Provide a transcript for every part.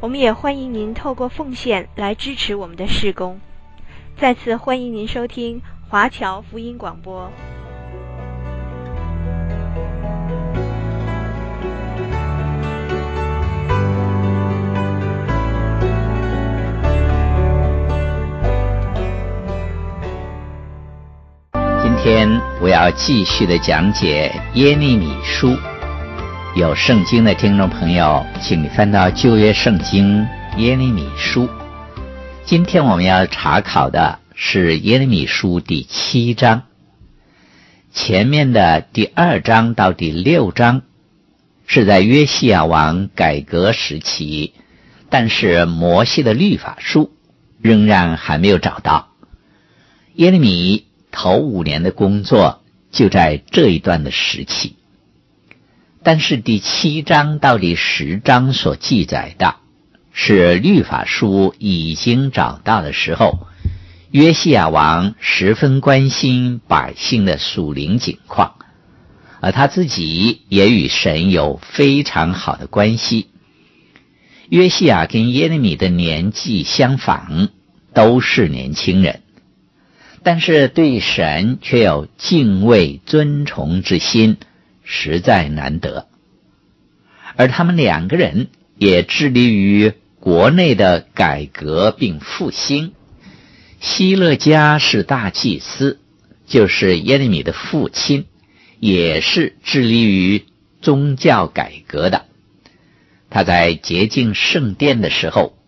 我们也欢迎您透过奉献来支持我们的事工。再次欢迎您收听华侨福音广播。今天我要继续的讲解耶利米书。有圣经的听众朋友，请你翻到旧约圣经耶利米书。今天我们要查考的是耶利米书第七章。前面的第二章到第六章是在约西亚王改革时期，但是摩西的律法书仍然还没有找到。耶利米头五年的工作就在这一段的时期。但是第七章到第十章所记载的，是律法书已经找到的时候，约西亚王十分关心百姓的属灵景况，而他自己也与神有非常好的关系。约西亚跟耶利米的年纪相仿，都是年轻人，但是对神却有敬畏尊崇之心。实在难得，而他们两个人也致力于国内的改革并复兴。希勒家是大祭司，就是耶利米的父亲，也是致力于宗教改革的。他在洁净圣殿的时候，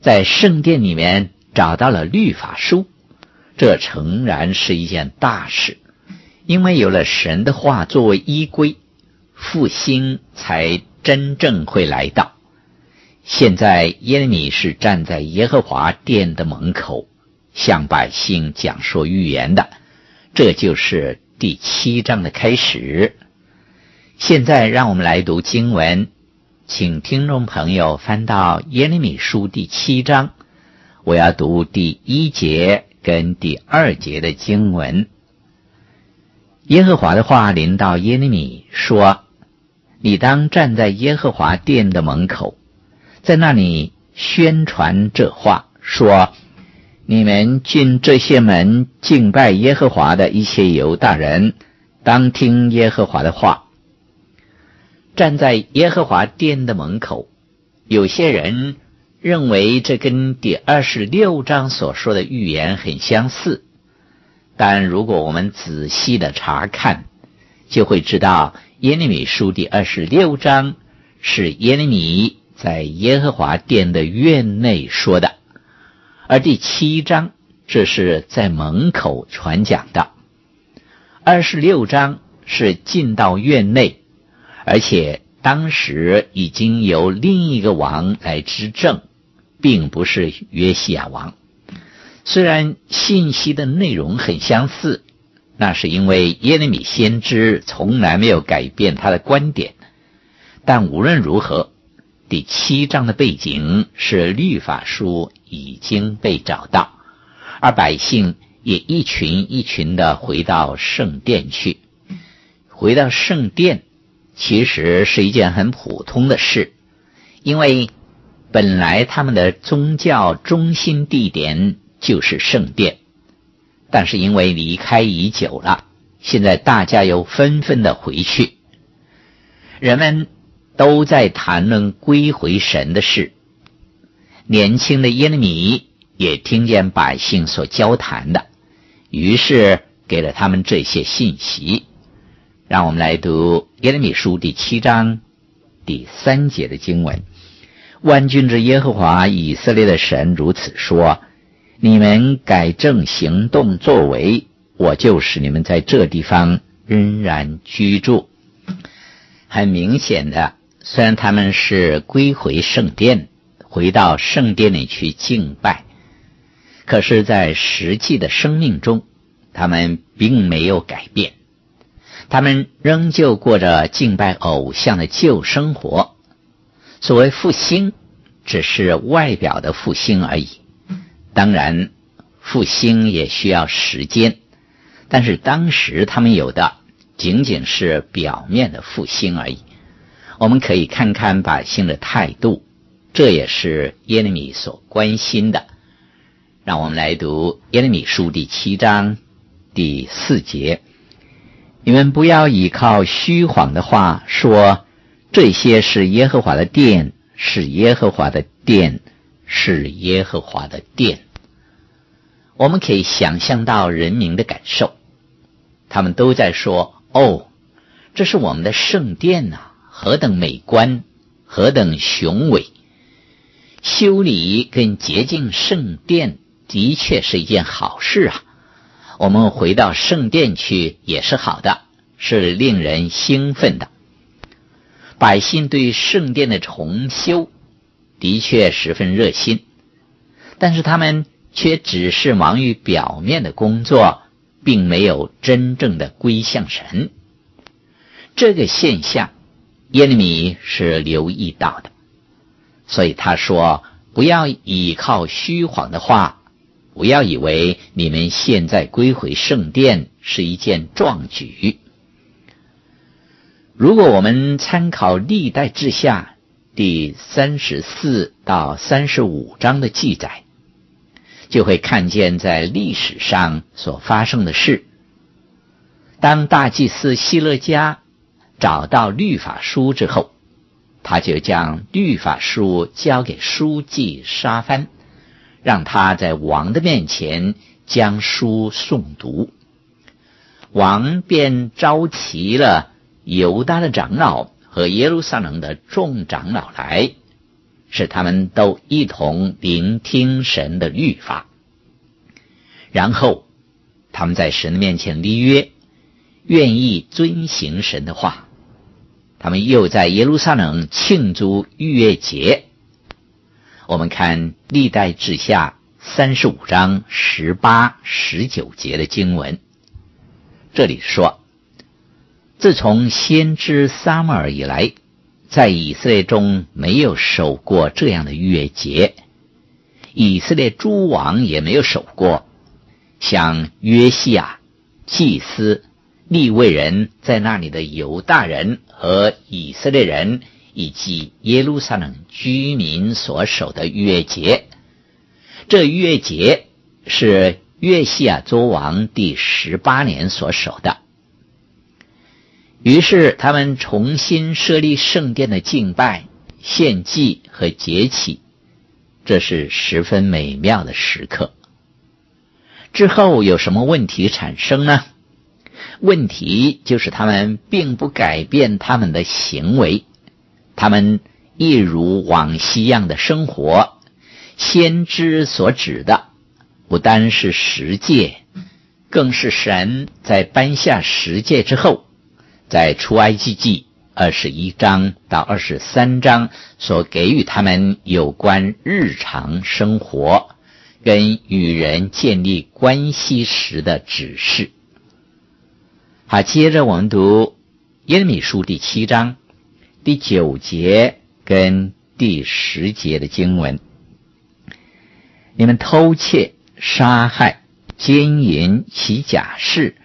在圣殿里面找到了律法书，这诚然是一件大事。因为有了神的话作为依归，复兴才真正会来到。现在耶利米是站在耶和华殿的门口，向百姓讲说预言的，这就是第七章的开始。现在让我们来读经文，请听众朋友翻到耶利米书第七章，我要读第一节跟第二节的经文。耶和华的话临到耶利米说：“你当站在耶和华殿的门口，在那里宣传这话，说：你们进这些门敬拜耶和华的一切犹大人，当听耶和华的话。站在耶和华殿的门口，有些人认为这跟第二十六章所说的预言很相似。”但如果我们仔细的查看，就会知道耶利米书第二十六章是耶利米在耶和华殿的院内说的，而第七章这是在门口传讲的。二十六章是进到院内，而且当时已经由另一个王来执政，并不是约西亚王。虽然信息的内容很相似，那是因为耶利米先知从来没有改变他的观点。但无论如何，第七章的背景是律法书已经被找到，而百姓也一群一群的回到圣殿去。回到圣殿其实是一件很普通的事，因为本来他们的宗教中心地点。就是圣殿，但是因为离开已久了，现在大家又纷纷的回去，人们都在谈论归回神的事。年轻的耶利米也听见百姓所交谈的，于是给了他们这些信息。让我们来读耶利米书第七章第三节的经文：万军之耶和华以色列的神如此说。你们改正行动作为，我就使你们在这地方仍然居住。很明显的，虽然他们是归回圣殿，回到圣殿里去敬拜，可是，在实际的生命中，他们并没有改变，他们仍旧过着敬拜偶像的旧生活。所谓复兴，只是外表的复兴而已。当然，复兴也需要时间，但是当时他们有的仅仅是表面的复兴而已。我们可以看看百姓的态度，这也是耶利米所关心的。让我们来读耶利米书第七章第四节：你们不要依靠虚谎的话说，这些是耶和华的殿，是耶和华的殿，是耶和华的殿。我们可以想象到人民的感受，他们都在说：“哦，这是我们的圣殿呐，何等美观，何等雄伟！修理跟洁净圣殿。”的确是一件好事啊！我们回到圣殿去也是好的，是令人兴奋的。百姓对圣殿的重修的确十分热心，但是他们却只是忙于表面的工作，并没有真正的归向神。这个现象，耶利米是留意到的，所以他说：“不要倚靠虚谎的话。”不要以为你们现在归回圣殿是一件壮举。如果我们参考历代志下第三十四到三十五章的记载，就会看见在历史上所发生的事。当大祭司希勒家找到律法书之后，他就将律法书交给书记沙番。让他在王的面前将书诵读，王便召集了犹大的长老和耶路撒冷的众长老来，使他们都一同聆听神的律法。然后他们在神的面前立约，愿意遵行神的话。他们又在耶路撒冷庆祝逾越节。我们看历代志下三十五章十八、十九节的经文，这里说：自从先知撒母耳以来，在以色列中没有守过这样的月节，以色列诸王也没有守过，像约西亚、祭司、利未人在那里的犹大人和以色列人。以及耶路撒冷居民所守的月节，这月节是约西亚作王第十八年所守的。于是他们重新设立圣殿的敬拜、献祭和节期，这是十分美妙的时刻。之后有什么问题产生呢？问题就是他们并不改变他们的行为。他们一如往昔一样的生活，先知所指的不单是十诫，更是神在颁下十诫之后，在出埃及记二十一章到二十三章所给予他们有关日常生活跟与人建立关系时的指示。好，接着我们读耶利米书第七章。第九节跟第十节的经文，你们偷窃、杀害、奸淫、起假誓，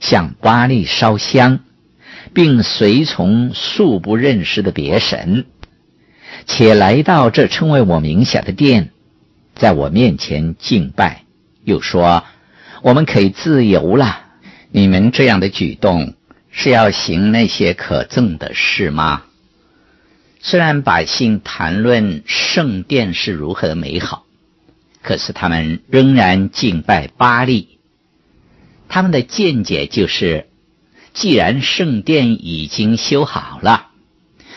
向巴力烧香，并随从素不认识的别神，且来到这称为我名下的殿，在我面前敬拜，又说我们可以自由了。你们这样的举动是要行那些可憎的事吗？虽然百姓谈论圣殿是如何美好，可是他们仍然敬拜巴利。他们的见解就是，既然圣殿已经修好了，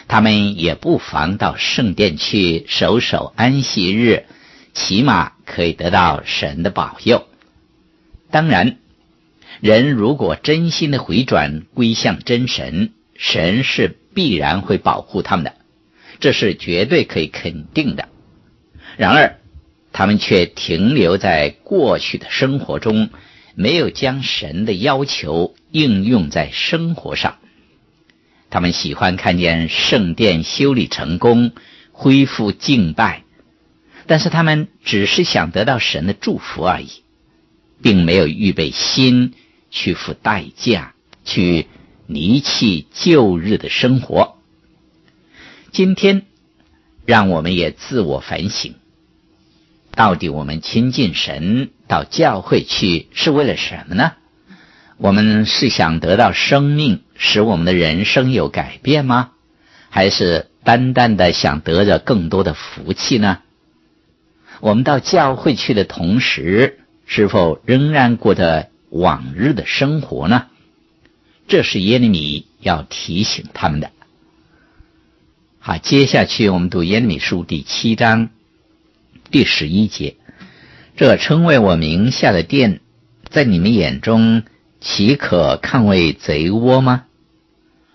他们也不妨到圣殿去守守安息日，起码可以得到神的保佑。当然，人如果真心的回转归向真神，神是必然会保护他们的。这是绝对可以肯定的。然而，他们却停留在过去的生活中，没有将神的要求应用在生活上。他们喜欢看见圣殿修理成功，恢复敬拜，但是他们只是想得到神的祝福而已，并没有预备心去付代价，去离弃旧日的生活。今天，让我们也自我反省。到底我们亲近神到教会去是为了什么呢？我们是想得到生命，使我们的人生有改变吗？还是单单的想得着更多的福气呢？我们到教会去的同时，是否仍然过着往日的生活呢？这是耶利米要提醒他们的。好，接下去我们读耶利米书第七章。第十一节，这称为我名下的殿，在你们眼中岂可看为贼窝吗？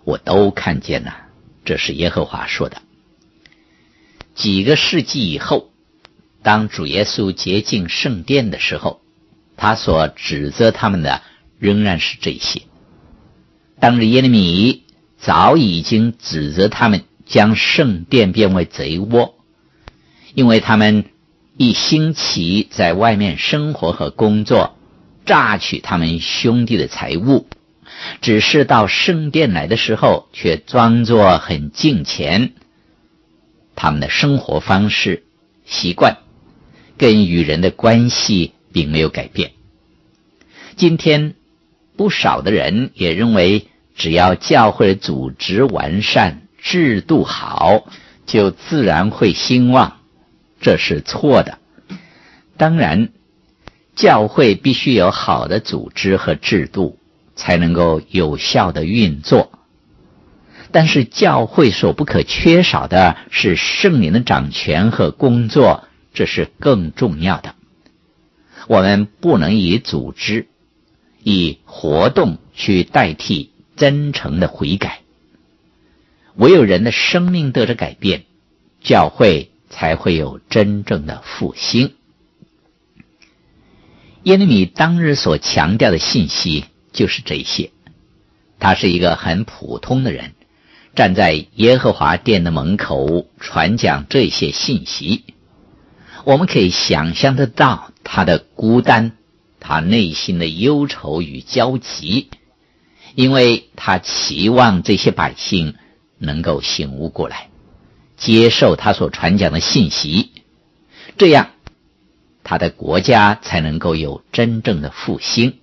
我都看见了，这是耶和华说的。几个世纪以后，当主耶稣洁净圣殿的时候，他所指责他们的仍然是这些。当日耶利米早已经指责他们将圣殿变为贼窝，因为他们。一星期在外面生活和工作，榨取他们兄弟的财物，只是到圣殿来的时候，却装作很敬虔。他们的生活方式、习惯，跟与人的关系并没有改变。今天，不少的人也认为，只要教会组织完善、制度好，就自然会兴旺。这是错的。当然，教会必须有好的组织和制度，才能够有效的运作。但是，教会所不可缺少的是圣灵的掌权和工作，这是更重要的。我们不能以组织、以活动去代替真诚的悔改。唯有人的生命得着改变，教会。才会有真正的复兴。耶利米当日所强调的信息就是这些。他是一个很普通的人，站在耶和华殿的门口传讲这些信息。我们可以想象得到他的孤单，他内心的忧愁与焦急，因为他期望这些百姓能够醒悟过来。接受他所传讲的信息，这样他的国家才能够有真正的复兴。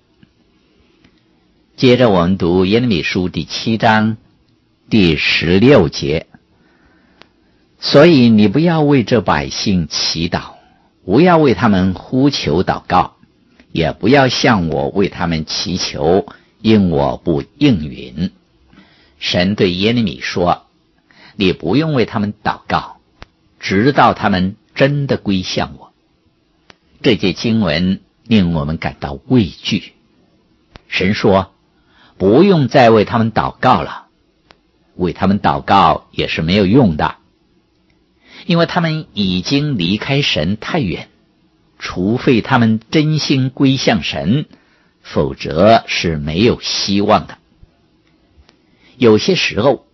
接着我们读耶利米书第七章第十六节，所以你不要为这百姓祈祷，不要为他们呼求祷告，也不要向我为他们祈求，因我不应允。神对耶利米说。你不用为他们祷告，直到他们真的归向我。这节经文令我们感到畏惧。神说：“不用再为他们祷告了，为他们祷告也是没有用的，因为他们已经离开神太远。除非他们真心归向神，否则是没有希望的。有些时候。”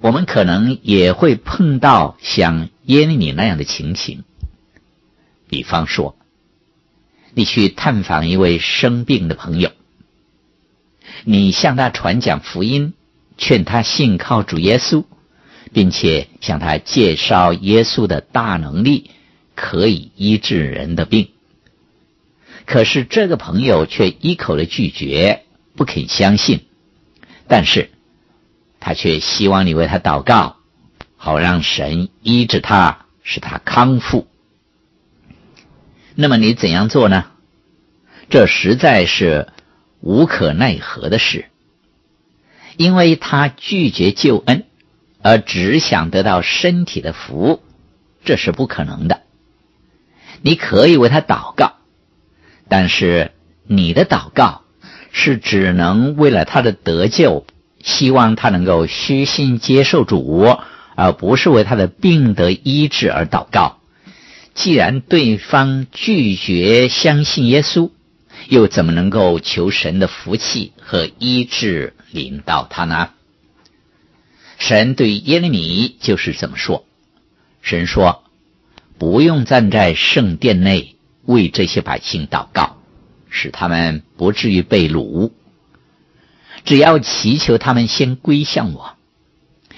我们可能也会碰到像耶利米那样的情形，比方说，你去探访一位生病的朋友，你向他传讲福音，劝他信靠主耶稣，并且向他介绍耶稣的大能力，可以医治人的病。可是这个朋友却一口的拒绝，不肯相信，但是。他却希望你为他祷告，好让神医治他，使他康复。那么你怎样做呢？这实在是无可奈何的事，因为他拒绝救恩，而只想得到身体的福，这是不可能的。你可以为他祷告，但是你的祷告是只能为了他的得救。希望他能够虚心接受主，而不是为他的病得医治而祷告。既然对方拒绝相信耶稣，又怎么能够求神的福气和医治领到他呢？神对耶利米就是这么说：“神说，不用站在圣殿内为这些百姓祷告，使他们不至于被掳。只要祈求他们先归向我，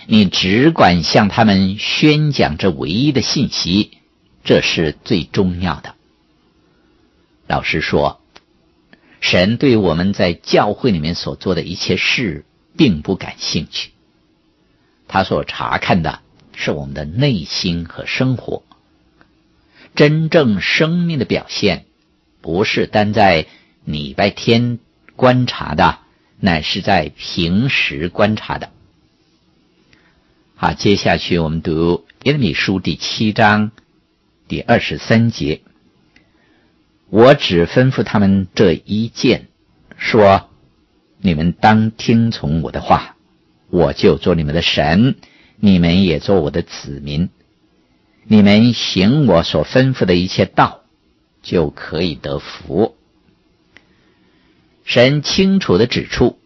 你只管向他们宣讲这唯一的信息，这是最重要的。”老实说，神对我们在教会里面所做的一切事并不感兴趣。他所查看的是我们的内心和生活。真正生命的表现，不是单在礼拜天观察的，乃是在平时观察的。好，接下去我们读耶利米书第七章第二十三节。我只吩咐他们这一件，说：你们当听从我的话。我就做你们的神，你们也做我的子民。你们行我所吩咐的一切道，就可以得福。神清楚地指出，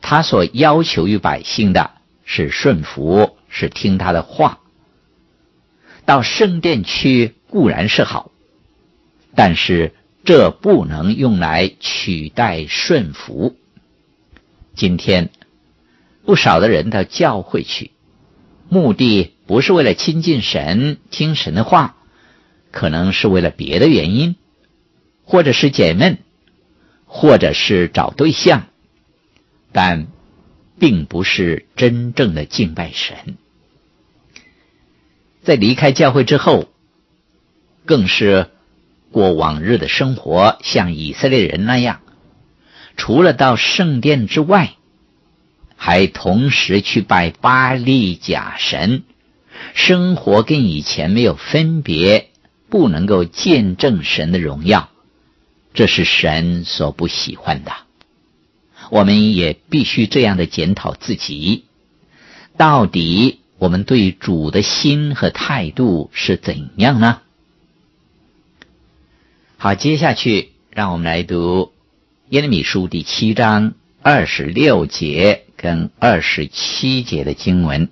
他所要求于百姓的是顺服，是听他的话。到圣殿去固然是好，但是这不能用来取代顺服。今天。不少的人到教会去，目的不是为了亲近神、听神的话，可能是为了别的原因，或者是解闷，或者是找对象，但并不是真正的敬拜神。在离开教会之后，更是过往日的生活，像以色列人那样，除了到圣殿之外。还同时去拜巴力假神，生活跟以前没有分别，不能够见证神的荣耀，这是神所不喜欢的。我们也必须这样的检讨自己，到底我们对主的心和态度是怎样呢？好，接下去让我们来读耶利米书第七章二十六节。跟二十七节的经文，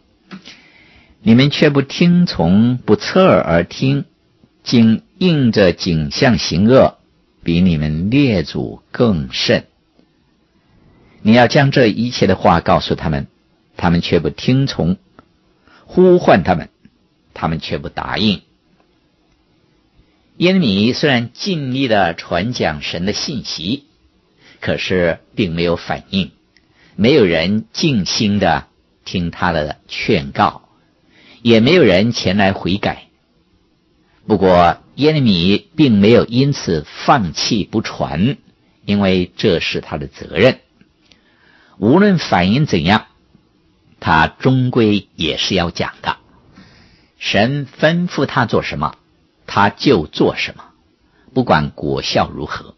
你们却不听从，不侧耳而听，竟应着景象行恶，比你们列祖更甚。你要将这一切的话告诉他们，他们却不听从；呼唤他们，他们却不答应。耶利米虽然尽力的传讲神的信息，可是并没有反应。没有人静心的听他的劝告，也没有人前来悔改。不过耶利米并没有因此放弃不传，因为这是他的责任。无论反应怎样，他终归也是要讲的。神吩咐他做什么，他就做什么，不管果效如何。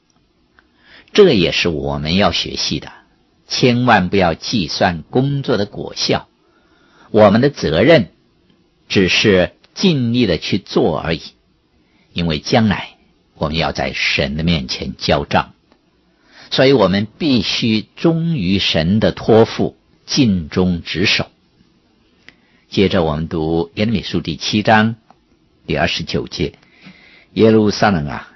这也是我们要学习的。千万不要计算工作的果效，我们的责任只是尽力的去做而已。因为将来我们要在神的面前交账，所以我们必须忠于神的托付，尽忠职守。接着我们读耶利米书第七章第二十九节：耶路撒冷啊，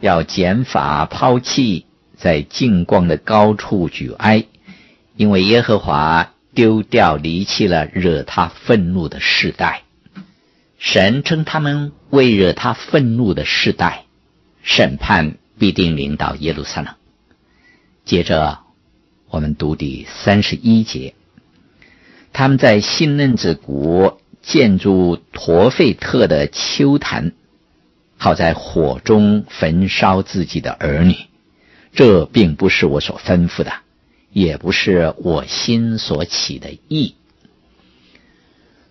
要剪法抛弃。在净光的高处举哀，因为耶和华丢掉离弃了惹他愤怒的世代。神称他们为惹他愤怒的世代，审判必定临到耶路撒冷。接着，我们读第三十一节：他们在新嫩子谷建筑陀费特的丘坛，好在火中焚烧自己的儿女。这并不是我所吩咐的，也不是我心所起的意。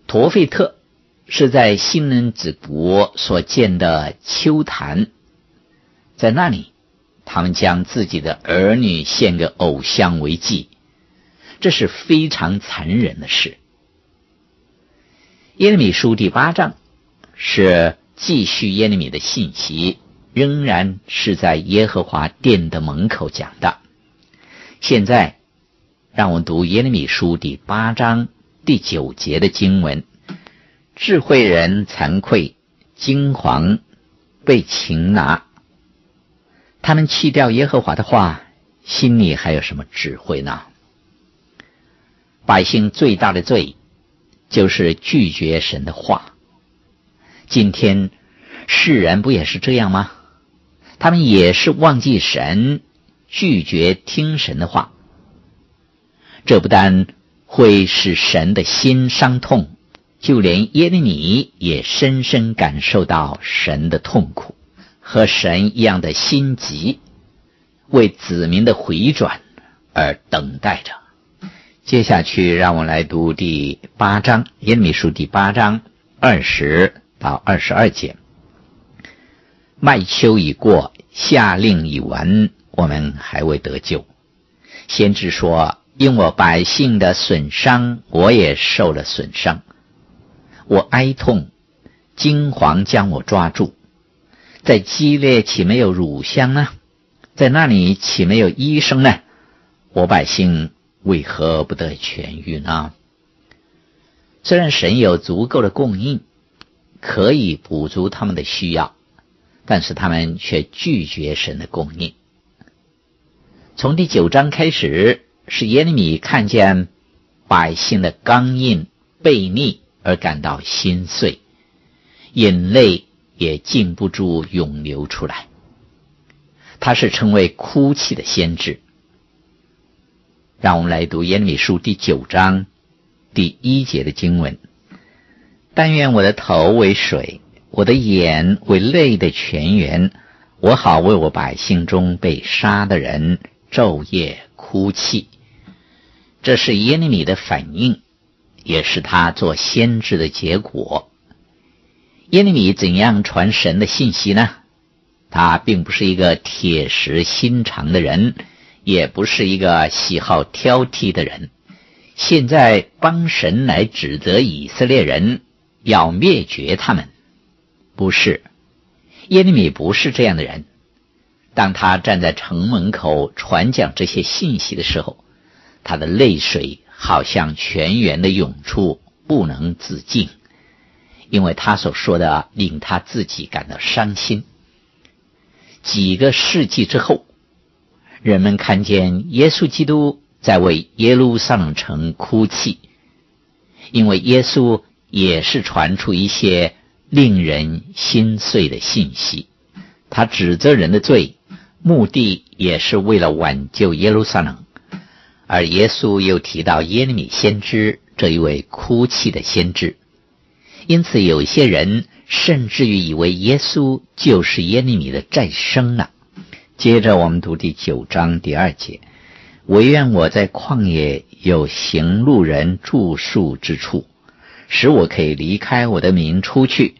陀费特是在新嫩子谷所建的丘坛，在那里，他们将自己的儿女献给偶像为祭，这是非常残忍的事。耶利米书第八章是继续耶利米的信息，仍然是在耶和华殿的门口讲的。现在，让我们读耶利米书第八章第九节的经文：智慧人惭愧，惊惶，被擒拿。他们弃掉耶和华的话，心里还有什么智慧呢？百姓最大的罪，就是拒绝神的话。今天世人不也是这样吗？他们也是忘记神，拒绝听神的话。这不但会使神的心伤痛，就连耶利米也深深感受到神的痛苦，和神一样的心急，为子民的回转而等待着。接下去，让我来读第八章耶利米书第八章二十。到二十二节，麦秋已过，夏令已完，我们还未得救。先知说：“因我百姓的损伤，我也受了损伤。我哀痛，惊惶将我抓住。在基列岂没有乳香呢？在那里岂没有医生呢？我百姓为何不得痊愈呢？虽然神有足够的供应。”可以补足他们的需要，但是他们却拒绝神的供应。从第九章开始，是耶利米看见百姓的刚硬悖逆而感到心碎，眼泪也禁不住涌流出来。他是称为哭泣的先知。让我们来读耶利米书第九章第一节的经文。但愿我的头为水，我的眼为泪的泉源，我好为我百姓中被杀的人昼夜哭泣。这是耶利米的反应，也是他做先知的结果。耶利米怎样传神的信息呢？他并不是一个铁石心肠的人，也不是一个喜好挑剔的人。现在帮神来指责以色列人。要灭绝他们，不是耶利米不是这样的人。当他站在城门口传讲这些信息的时候，他的泪水好像泉源的涌出，不能自禁，因为他所说的令他自己感到伤心。几个世纪之后，人们看见耶稣基督在为耶路撒冷城哭泣，因为耶稣。也是传出一些令人心碎的信息，他指责人的罪，目的也是为了挽救耶路撒冷。而耶稣又提到耶利米先知这一位哭泣的先知，因此有些人甚至于以为耶稣就是耶利米的再生了。接着我们读第九章第二节：惟愿我在旷野有行路人住宿之处。使我可以离开我的民出去，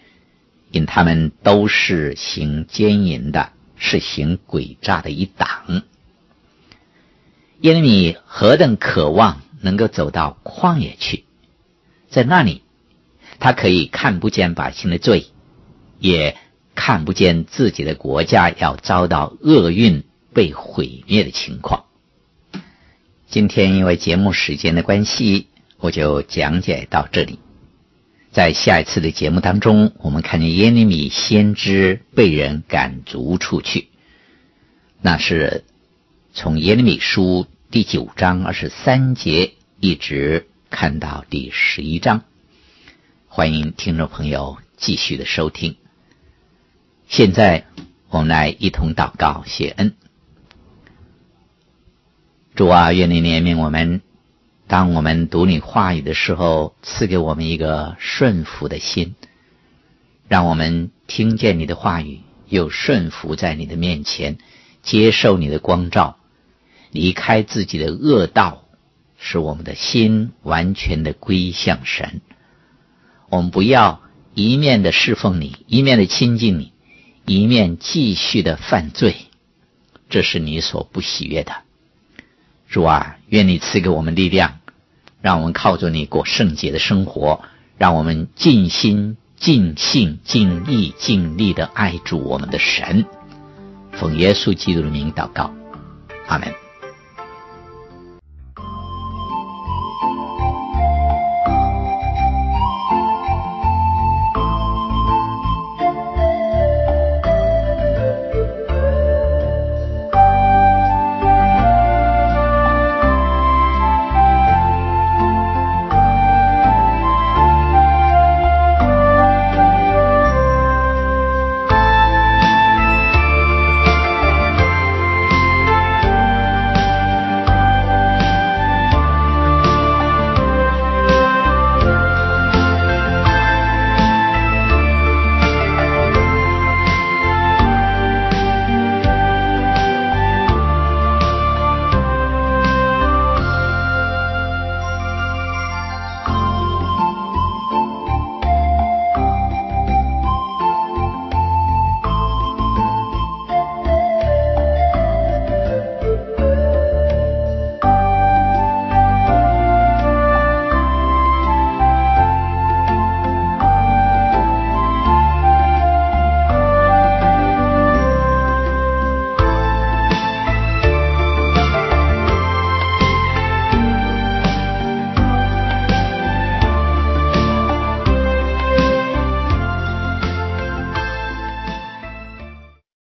因他们都是行奸淫的，是行诡诈的一党。耶利米何等渴望能够走到旷野去，在那里，他可以看不见百姓的罪，也看不见自己的国家要遭到厄运、被毁灭的情况。今天因为节目时间的关系，我就讲解到这里。在下一次的节目当中，我们看见耶利米先知被人赶逐出去，那是从耶利米书第九章二十三节一直看到第十一章。欢迎听众朋友继续的收听。现在我们来一同祷告谢恩。主啊，愿你怜悯我们。当我们读你话语的时候，赐给我们一个顺服的心，让我们听见你的话语，又顺服在你的面前，接受你的光照，离开自己的恶道，使我们的心完全的归向神。我们不要一面的侍奉你，一面的亲近你，一面继续的犯罪，这是你所不喜悦的。主啊，愿你赐给我们力量，让我们靠着你过圣洁的生活，让我们尽心尽性、尽意、尽力的爱主我们的神。奉耶稣基督的名祷告，阿门。